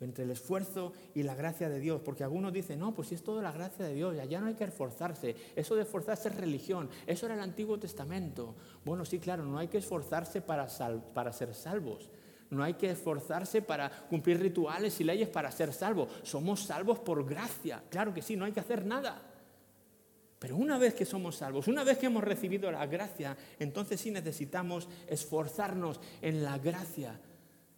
entre el esfuerzo y la gracia de Dios, porque algunos dicen, no, pues si es todo la gracia de Dios, ya no hay que esforzarse, eso de esforzarse es religión, eso era el Antiguo Testamento. Bueno, sí, claro, no hay que esforzarse para, para ser salvos, no hay que esforzarse para cumplir rituales y leyes para ser salvos, somos salvos por gracia, claro que sí, no hay que hacer nada. Pero una vez que somos salvos, una vez que hemos recibido la gracia, entonces sí necesitamos esforzarnos en la gracia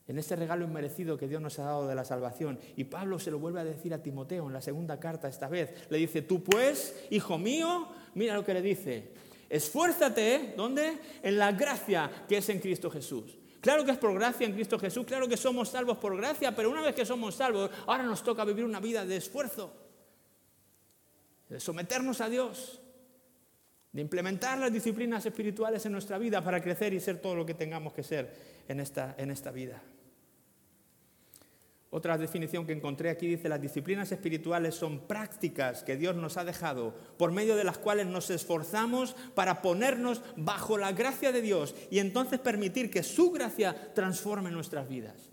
en este regalo inmerecido que Dios nos ha dado de la salvación. Y Pablo se lo vuelve a decir a Timoteo en la segunda carta esta vez. Le dice, tú pues, hijo mío, mira lo que le dice, esfuérzate, ¿dónde? En la gracia que es en Cristo Jesús. Claro que es por gracia en Cristo Jesús, claro que somos salvos por gracia, pero una vez que somos salvos, ahora nos toca vivir una vida de esfuerzo, de someternos a Dios, de implementar las disciplinas espirituales en nuestra vida para crecer y ser todo lo que tengamos que ser en esta, en esta vida. Otra definición que encontré aquí dice, las disciplinas espirituales son prácticas que Dios nos ha dejado, por medio de las cuales nos esforzamos para ponernos bajo la gracia de Dios y entonces permitir que su gracia transforme nuestras vidas.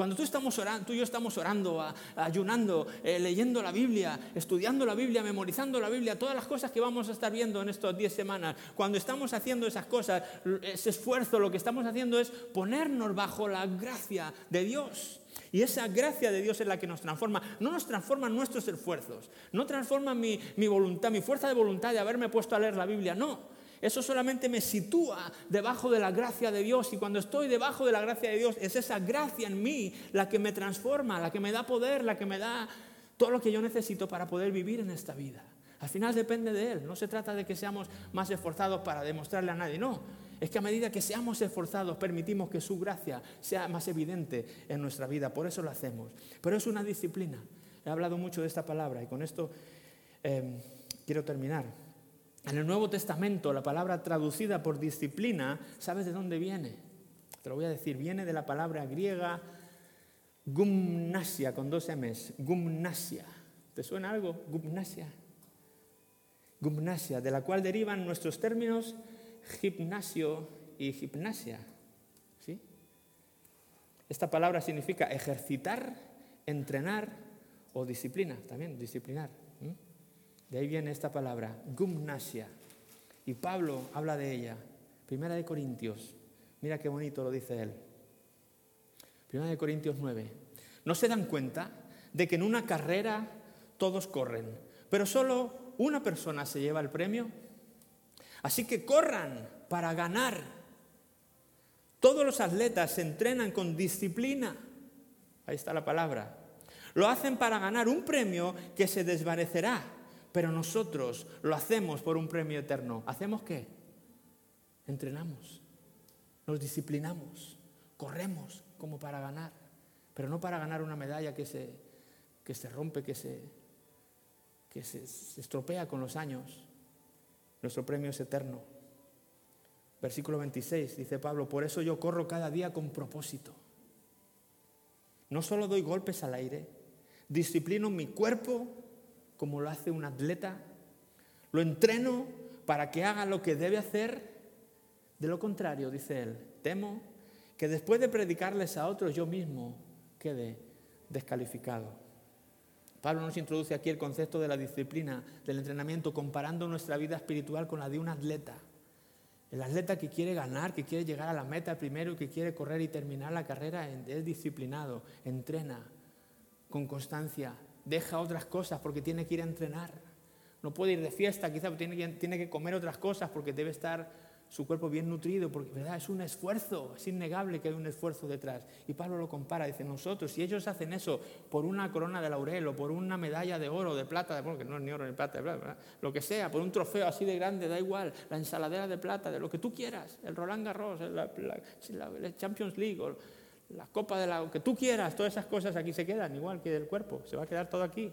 Cuando tú, estamos orando, tú y yo estamos orando, ayunando, eh, leyendo la Biblia, estudiando la Biblia, memorizando la Biblia, todas las cosas que vamos a estar viendo en estas 10 semanas, cuando estamos haciendo esas cosas, ese esfuerzo, lo que estamos haciendo es ponernos bajo la gracia de Dios. Y esa gracia de Dios es la que nos transforma. No nos transforma nuestros esfuerzos, no transforma mi, voluntad, mi fuerza de voluntad de haberme puesto a leer la Biblia, no. Eso solamente me sitúa debajo de la gracia de Dios y cuando estoy debajo de la gracia de Dios es esa gracia en mí la que me transforma, la que me da poder, la que me da todo lo que yo necesito para poder vivir en esta vida. Al final depende de Él, no se trata de que seamos más esforzados para demostrarle a nadie, no. Es que a medida que seamos esforzados, permitimos que su gracia sea más evidente en nuestra vida. Por eso lo hacemos. Pero es una disciplina. He hablado mucho de esta palabra y con esto em, quiero terminar. En el Nuevo Testamento, la palabra traducida por disciplina, ¿sabes de dónde viene? Te lo voy a decir, viene de la palabra griega gumnasia, con dos M's, gumnasia. ¿Te suena algo? Gumnasia. Gumnasia, de la cual derivan nuestros términos gimnasio y gimnasia. ¿sí? Esta palabra significa ejercitar, entrenar o disciplina, también disciplinar. De ahí viene esta palabra, gimnasia. Y Pablo habla de ella. Primera de Corintios. Mira qué bonito lo dice él. Primera de Corintios 9. ¿No se dan cuenta de que en una carrera todos corren, pero solo una persona se lleva el premio? Así que corran para ganar. Todos los atletas se entrenan con disciplina. Ahí está la palabra. Lo hacen para ganar un premio que se desvanecerá, pero nosotros lo hacemos por un premio eterno. ¿Hacemos qué? Entrenamos. Nos disciplinamos, corremos como para ganar, pero no para ganar una medalla que se, que se rompe, que, se, que se estropea con los años. Nuestro premio es eterno. Versículo 26, dice Pablo, por eso yo corro cada día con propósito. No solo doy golpes al aire, disciplino mi cuerpo como lo hace un atleta, lo entreno para que haga lo que debe hacer. De lo contrario, dice él, temo que después de predicarles a otros yo mismo quede descalificado. Pablo nos introduce aquí el concepto de la disciplina, del entrenamiento, comparando nuestra vida espiritual con la de un atleta. El atleta que quiere ganar, que quiere llegar a la meta primero, que quiere correr y terminar la carrera, es disciplinado, entrena con constancia, deja otras cosas porque tiene que ir a entrenar. No puede ir de fiesta, quizá tiene que, tiene que comer otras cosas porque debe estar su cuerpo bien nutrido, porque ¿verdad? es un esfuerzo, es innegable que hay un esfuerzo detrás. Y Pablo lo compara, dice, nosotros, si ellos hacen eso por una corona de laurel o por una medalla de oro, de plata, bueno, que no es ni oro ni plata, lo que sea, por un trofeo así de grande, da igual, la ensaladera de plata, de lo que tú quieras, el Roland Garros, la, la Champions League, o la Copa de la... que tú quieras, todas esas cosas aquí se quedan, igual que del cuerpo, se va a quedar todo aquí.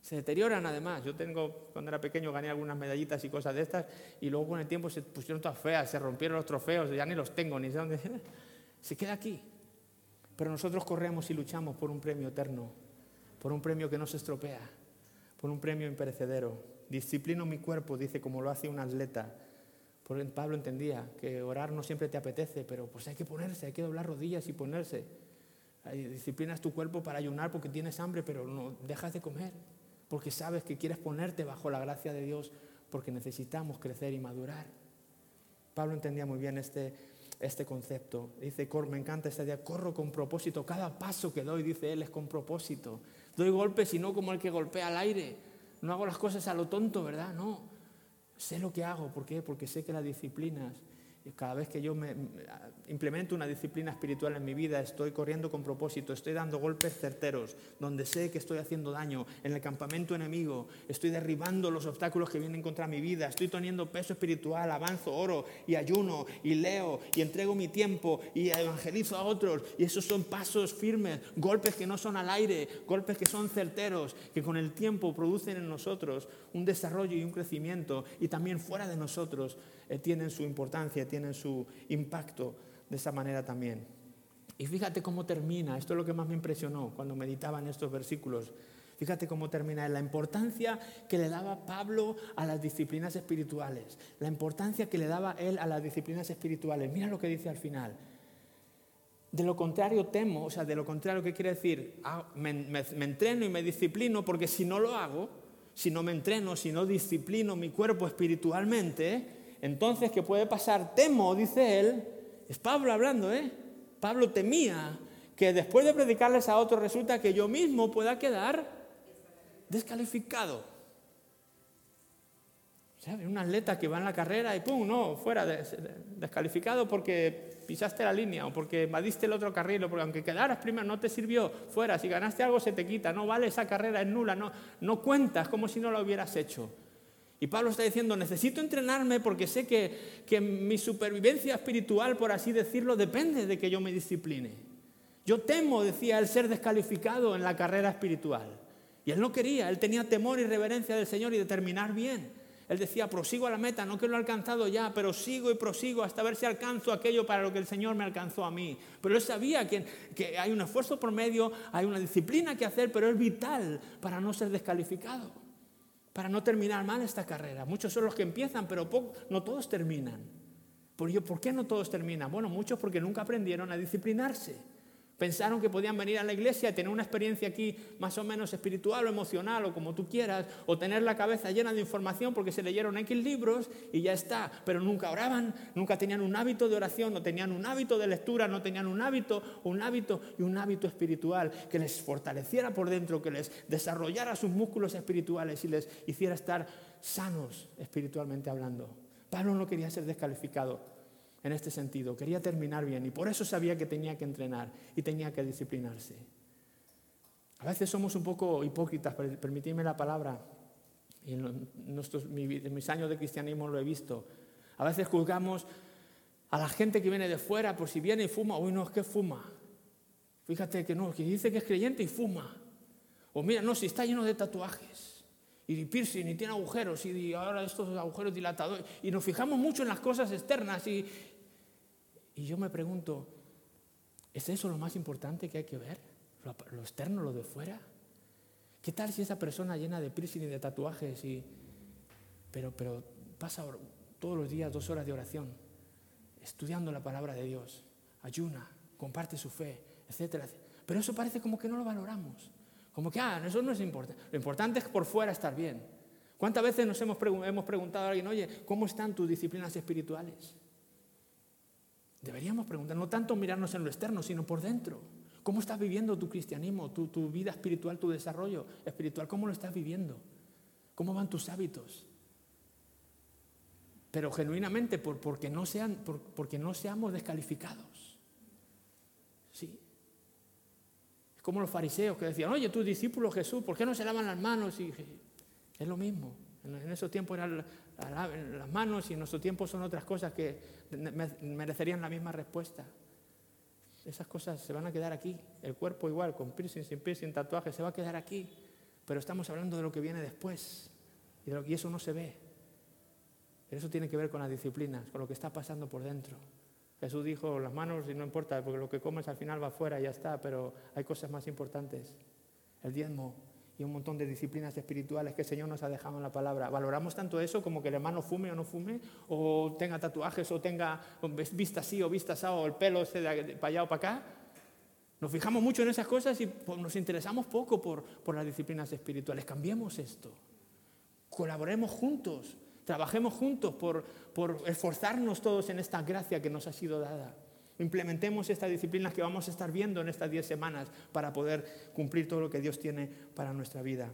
Se deterioran además. Yo tengo, cuando era pequeño, gané algunas medallitas y cosas de estas, y luego con el tiempo se pusieron todas feas, se rompieron los trofeos, ya ni los tengo, ni sé dónde. Se queda aquí. Pero nosotros corremos y luchamos por un premio eterno, por un premio que no se estropea, por un premio imperecedero. Disciplino mi cuerpo, dice, como lo hace un atleta. Pablo entendía que orar no siempre te apetece, pero pues hay que ponerse, hay que doblar rodillas y ponerse. Disciplinas tu cuerpo para ayunar porque tienes hambre, pero no dejas de comer porque sabes que quieres ponerte bajo la gracia de Dios, porque necesitamos crecer y madurar. Pablo entendía muy bien este, este concepto. Dice, me encanta esta idea, corro con propósito. Cada paso que doy, dice él, es con propósito. Doy golpes y no como el que golpea al aire. No hago las cosas a lo tonto, ¿verdad? No. Sé lo que hago. ¿Por qué? Porque sé que las disciplinas cada vez que yo me, implemento una disciplina espiritual en mi vida, estoy corriendo con propósito, estoy dando golpes certeros, donde sé que estoy haciendo daño, en el campamento enemigo, estoy derribando los obstáculos que vienen contra mi vida, estoy teniendo peso espiritual, avanzo, oro y ayuno y leo y entrego mi tiempo y evangelizo a otros. Y esos son pasos firmes, golpes que no son al aire, golpes que son certeros, que con el tiempo producen en nosotros un desarrollo y un crecimiento y también fuera de nosotros eh, tienen su importancia, tienen su impacto de esa manera también. Y fíjate cómo termina, esto es lo que más me impresionó cuando meditaba en estos versículos. Fíjate cómo termina la importancia que le daba Pablo a las disciplinas espirituales, la importancia que le daba él a las disciplinas espirituales. Mira lo que dice al final. De lo contrario temo, o sea, de lo contrario, ¿qué quiere decir? Ah, me, me entreno y me disciplino porque si no lo hago, si no me entreno, si no disciplino mi cuerpo espiritualmente, entonces, ¿qué puede pasar? Temo, dice él, es Pablo hablando, ¿eh? Pablo temía que después de predicarles a otros resulta que yo mismo pueda quedar descalificado. Sea, un atleta que va en la carrera y ¡pum! No, fuera, descalificado porque pisaste la línea o porque invadiste el otro carril o porque aunque quedaras primero no te sirvió, fuera, si ganaste algo se te quita, no vale esa carrera, es nula, no, no cuentas como si no la hubieras hecho. Y Pablo está diciendo, necesito entrenarme porque sé que, que, mi supervivencia espiritual, por así decirlo, depende de que yo me discipline. Yo temo, decía, el ser descalificado en la carrera espiritual. Y él no quería, él tenía temor y reverencia del Señor y de terminar bien. Él decía, prosigo a la meta, no que lo he alcanzado ya, pero sigo y prosigo hasta ver si alcanzo aquello para lo que el Señor me alcanzó a mí. Pero él sabía que, que hay un esfuerzo por medio, hay una disciplina que hacer, pero es vital para no ser descalificado para no terminar mal esta carrera. Muchos son los que empiezan, pero no todos terminan. ¿Por qué no todos terminan? Bueno, muchos porque nunca aprendieron a disciplinarse. Pensaron que podían venir a la iglesia y tener una experiencia aquí más o menos espiritual o emocional o como tú quieras, o tener la cabeza llena de información porque se leyeron X libros y ya está, pero nunca oraban, nunca tenían un hábito de oración, no tenían un hábito de lectura, no tenían un hábito, un hábito y un hábito espiritual que les fortaleciera por dentro, que les desarrollara sus músculos espirituales y les hiciera estar sanos espiritualmente hablando. Pablo no quería ser descalificado en este sentido. Quería terminar bien y por eso sabía que tenía que entrenar y tenía que disciplinarse. A veces somos un poco hipócritas, permitidme la palabra, y en, mis años de cristianismo lo he visto. A veces juzgamos a la gente que viene de fuera, por si viene y fuma, uy, no, es que fuma. Fíjate que no, que dice que es creyente y fuma. O mira, no, si está lleno de tatuajes y de piercing y tiene agujeros y ahora estos agujeros dilatadores. Y nos fijamos mucho en las cosas externas y, y yo me pregunto, ¿es eso lo más importante que hay que ver? ¿Lo, externo, lo de fuera? ¿Qué tal si esa persona llena de piercing y de tatuajes y... Pero, pero pasa todos los días dos horas de oración, estudiando la palabra de Dios, ayuna, comparte su fe, etcétera, Pero eso parece como que no lo valoramos. Como que, ah, eso no es importante. Lo importante es por fuera estar bien. ¿Cuántas veces nos hemos preguntado a alguien, oye, ¿cómo están tus disciplinas espirituales? Deberíamos preguntar, no tanto mirarnos en lo externo, sino por dentro. ¿Cómo estás viviendo tu cristianismo, tu, tu vida espiritual, tu desarrollo espiritual? ¿Cómo lo estás viviendo? ¿Cómo van tus hábitos? Pero genuinamente, por, porque, no sean, porque no seamos descalificados. Sí. Es como los fariseos que decían, oye, tus discípulos Jesús, ¿por qué no se lavan las manos? Y es lo mismo. En esos tiempos eran las manos y nuestro tiempo son otras cosas que merecerían la misma respuesta. Esas cosas se van a quedar aquí. El cuerpo igual, con piercing, sin piercing, tatuaje, se va a quedar aquí. Pero estamos hablando de lo que viene después. Y, y eso no se ve. Pero eso tiene que ver con las disciplinas, con lo que está pasando por dentro. Jesús dijo, las manos y no importa, porque lo que comes al final va afuera y ya está, pero hay cosas más importantes. El diezmo y un montón de disciplinas espirituales que el Señor nos ha dejado en la palabra. ¿Valoramos tanto eso como que el hermano fume o no fume? ¿O tenga tatuajes o tenga vista así o vista así o el pelo se de para allá o para acá? Nos fijamos mucho en esas cosas y pues, nos interesamos poco por, por las disciplinas espirituales. Cambiemos esto. Colaboremos juntos. Trabajemos juntos por, por esforzarnos todos en esta gracia que nos ha sido dada. Implementemos estas disciplinas que vamos a estar viendo en estas 10 semanas para poder cumplir todo lo que Dios tiene para nuestra vida.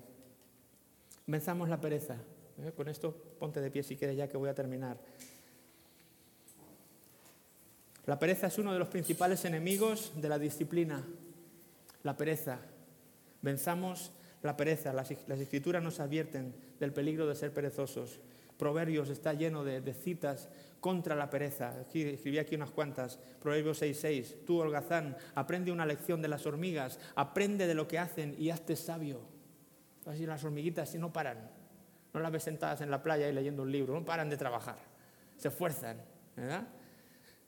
Venzamos la pereza. ¿eh? Con esto ponte de pie si quieres ya que voy a terminar. La pereza es uno de los principales enemigos de la disciplina. La pereza. Venzamos la pereza. Las, escrituras nos advierten del peligro de ser perezosos. Proverbios está lleno de, citas contra la pereza. Escribí aquí unas cuantas. Proverbios 6.6. Tú, holgazán, aprende una lección de las hormigas, aprende de lo que hacen y hazte sabio. Así las hormiguitas si no paran. No las ves sentadas en la playa y leyendo un libro, no paran de trabajar. Se esfuerzan.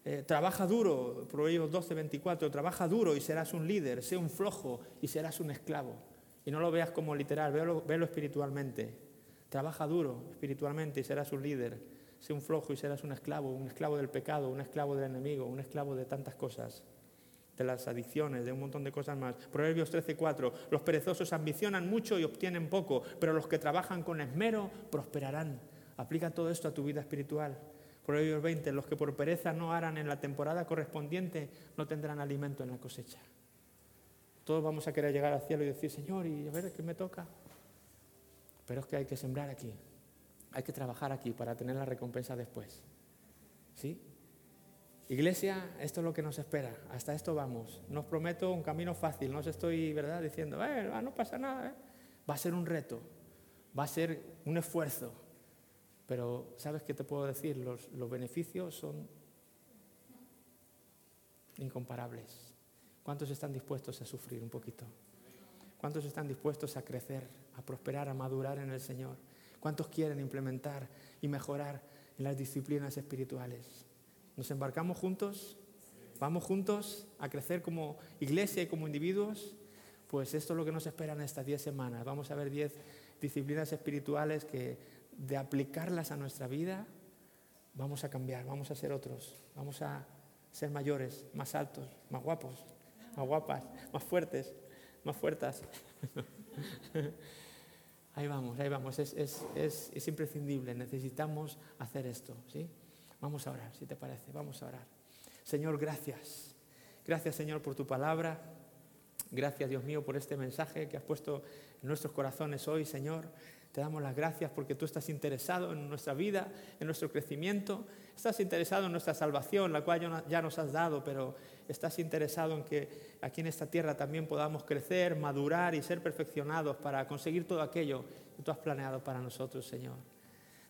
Eh, trabaja duro, Proverbios 12.24, trabaja duro y serás un líder, sé un flojo y serás un esclavo. Y no lo veas como literal, véalo, véalo espiritualmente. Trabaja duro espiritualmente y serás un líder Sé un flojo y serás un esclavo, un esclavo del pecado, un esclavo del enemigo, un esclavo de tantas cosas, de las adicciones, de un montón de cosas más. Proverbios 13:4, los perezosos ambicionan mucho y obtienen poco, pero los que trabajan con esmero prosperarán. Aplica todo esto a tu vida espiritual. Proverbios 20, los que por pereza no harán en la temporada correspondiente no tendrán alimento en la cosecha. Todos vamos a querer llegar al cielo y decir, Señor, y a ver qué me toca. Pero es que hay que sembrar aquí. Hay que trabajar aquí para tener la recompensa después. ¿Sí? Iglesia, esto es lo que nos espera. Hasta esto vamos. No os prometo un camino fácil. No os estoy, ¿verdad?, diciendo, eh, no pasa nada. ¿eh? Va a ser un reto. Va a ser un esfuerzo. Pero, ¿sabes qué te puedo decir? Los, los beneficios son incomparables. ¿Cuántos están dispuestos a sufrir un poquito? ¿Cuántos están dispuestos a crecer, a prosperar, a madurar en el Señor? ¿Cuántos quieren implementar y mejorar en las disciplinas espirituales? ¿Nos embarcamos juntos? ¿Vamos juntos a crecer como iglesia y como individuos? Pues esto es lo que nos espera en estas 10 semanas. Vamos a ver 10 disciplinas espirituales que de aplicarlas a nuestra vida vamos a cambiar, vamos a ser otros, vamos a ser mayores, más altos, más guapos, más guapas, más fuertes, más fuertes. Ahí vamos, ahí vamos, es, imprescindible, necesitamos hacer esto, ¿sí? Vamos a orar, si te parece, vamos a orar. Señor, gracias. Gracias, Señor, por tu palabra. Gracias, Dios mío, por este mensaje que has puesto en nuestros corazones hoy, Señor. Te damos las gracias porque tú estás interesado en nuestra vida, en nuestro crecimiento. Estás interesado en nuestra salvación, la cual ya nos has dado, pero estás interesado en que aquí en esta tierra también podamos crecer, madurar y ser perfeccionados para conseguir todo aquello que tú has planeado para nosotros, Señor.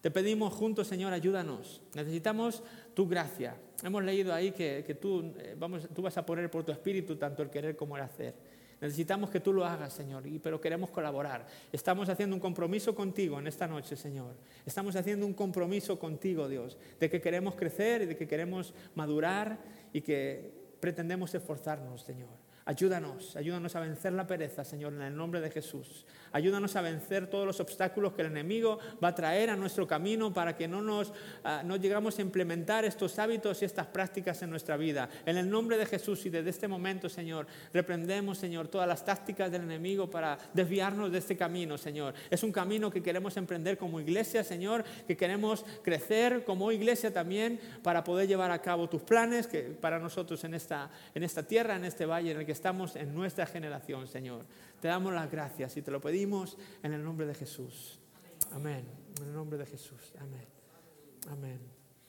Te pedimos juntos, Señor, ayúdanos. Necesitamos tu gracia. Hemos leído ahí que, tú, eh, vamos, tú vas a poner por tu espíritu tanto el querer como el hacer. Necesitamos que tú lo hagas, Señor, pero queremos colaborar. Estamos haciendo un compromiso contigo en esta noche, Señor. Estamos haciendo un compromiso contigo, Dios, de que queremos crecer y de que queremos madurar y que pretendemos esforzarnos, Señor. Ayúdanos, ayúdanos a vencer la pereza, Señor, en el nombre de Jesús. Ayúdanos a vencer todos los obstáculos que el enemigo va a traer a nuestro camino para que no nos ah, no llegamos a implementar estos hábitos y estas prácticas en nuestra vida. En el nombre de Jesús y desde este momento, Señor, reprendemos, Señor, todas las tácticas del enemigo para desviarnos de este camino, Señor. Es un camino que queremos emprender como iglesia, Señor, que queremos crecer como iglesia también para poder llevar a cabo tus planes que para nosotros en esta, en esta tierra, en este valle en el que estamos en nuestra generación, Señor. Te damos las gracias y te lo pedimos en el nombre de Jesús. Amén. En el nombre de Jesús. Amén. Amén.